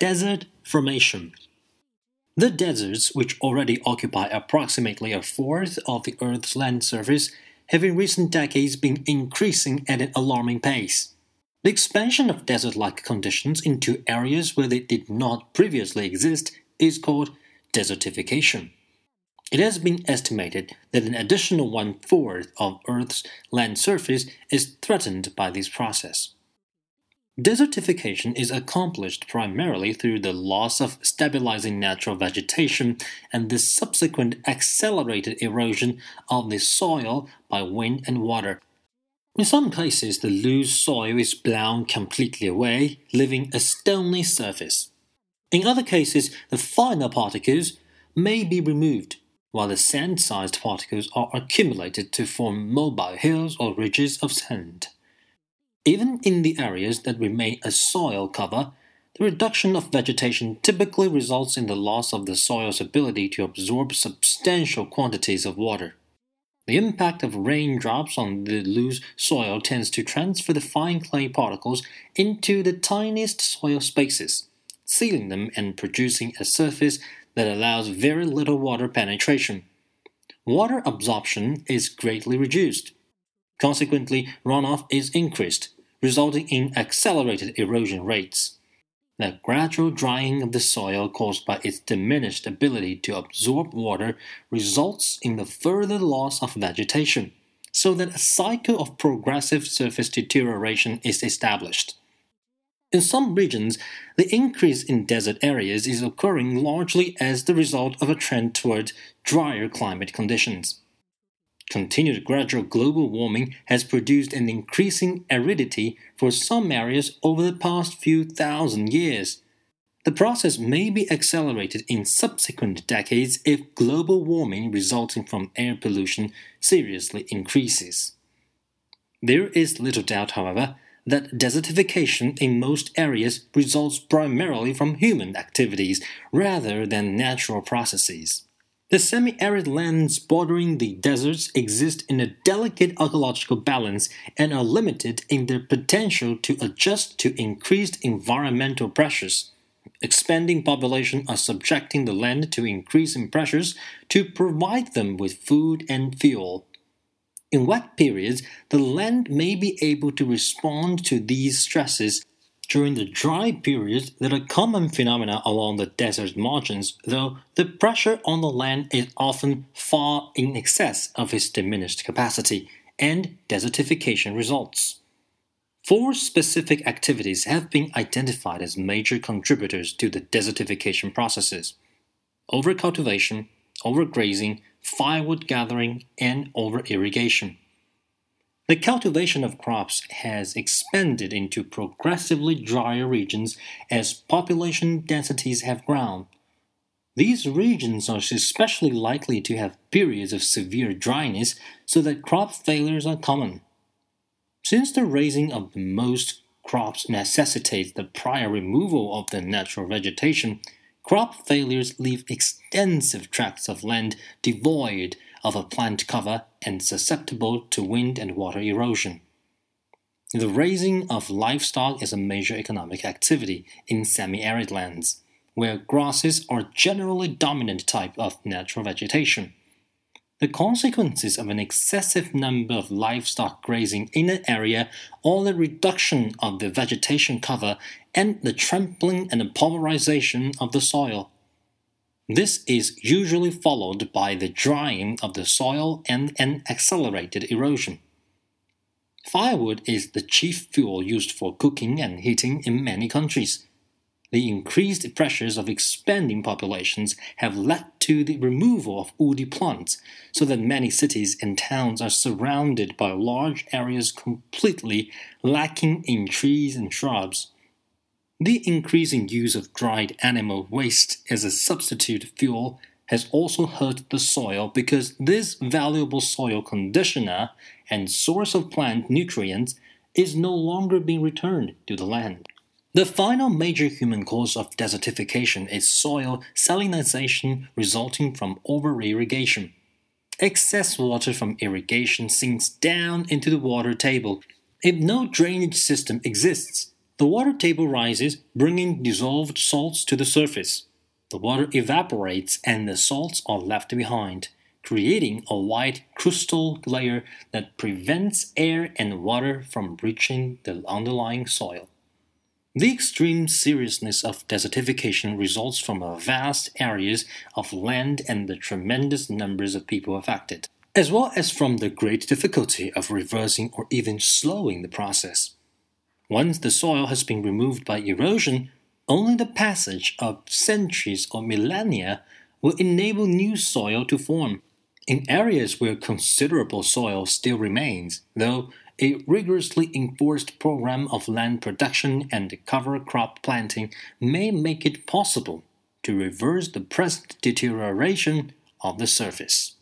Desert formation. The deserts, which already occupy approximately a fourth of the Earth's land surface, have in recent decades been increasing at an alarming pace. The expansion of desert like conditions into areas where they did not previously exist is called desertification. It has been estimated that an additional one fourth of Earth's land surface is threatened by this process. Desertification is accomplished primarily through the loss of stabilizing natural vegetation and the subsequent accelerated erosion of the soil by wind and water. In some cases, the loose soil is blown completely away, leaving a stony surface. In other cases, the finer particles may be removed, while the sand sized particles are accumulated to form mobile hills or ridges of sand. Even in the areas that remain a soil cover, the reduction of vegetation typically results in the loss of the soil's ability to absorb substantial quantities of water. The impact of raindrops on the loose soil tends to transfer the fine clay particles into the tiniest soil spaces, sealing them and producing a surface that allows very little water penetration. Water absorption is greatly reduced. Consequently, runoff is increased, resulting in accelerated erosion rates. The gradual drying of the soil caused by its diminished ability to absorb water results in the further loss of vegetation, so that a cycle of progressive surface deterioration is established. In some regions, the increase in desert areas is occurring largely as the result of a trend toward drier climate conditions. Continued gradual global warming has produced an increasing aridity for some areas over the past few thousand years. The process may be accelerated in subsequent decades if global warming resulting from air pollution seriously increases. There is little doubt, however, that desertification in most areas results primarily from human activities rather than natural processes. The semi arid lands bordering the deserts exist in a delicate ecological balance and are limited in their potential to adjust to increased environmental pressures. Expanding populations are subjecting the land to increasing pressures to provide them with food and fuel. In wet periods, the land may be able to respond to these stresses during the dry periods that are common phenomena along the desert margins, though the pressure on the land is often far in excess of its diminished capacity, and desertification results. Four specific activities have been identified as major contributors to the desertification processes overcultivation, overgrazing, firewood gathering, and over irrigation. The cultivation of crops has expanded into progressively drier regions as population densities have grown. These regions are especially likely to have periods of severe dryness so that crop failures are common. Since the raising of most crops necessitates the prior removal of the natural vegetation, crop failures leave extensive tracts of land devoid of a plant cover and susceptible to wind and water erosion. The raising of livestock is a major economic activity in semi arid lands, where grasses are generally dominant type of natural vegetation. The consequences of an excessive number of livestock grazing in an area or the reduction of the vegetation cover and the trampling and the pulverization of the soil. This is usually followed by the drying of the soil and an accelerated erosion. Firewood is the chief fuel used for cooking and heating in many countries. The increased pressures of expanding populations have led to the removal of woody plants, so that many cities and towns are surrounded by large areas completely lacking in trees and shrubs. The increasing use of dried animal waste as a substitute fuel has also hurt the soil because this valuable soil conditioner and source of plant nutrients is no longer being returned to the land. The final major human cause of desertification is soil salinization resulting from over irrigation. Excess water from irrigation sinks down into the water table. If no drainage system exists, The water table rises, bringing dissolved salts to the surface. The water evaporates and the salts are left behind, creating a white crystal layer that prevents air and water from reaching the underlying soil. The extreme seriousness of desertification results from vast areas of land and the tremendous numbers of people affected, as well as from the great difficulty of reversing or even slowing the process. Once the soil has been removed by erosion, only the passage of centuries or millennia will enable new soil to form. In areas where considerable soil still remains, though, a rigorously enforced program of land production and cover crop planting may make it possible to reverse the present deterioration of the surface.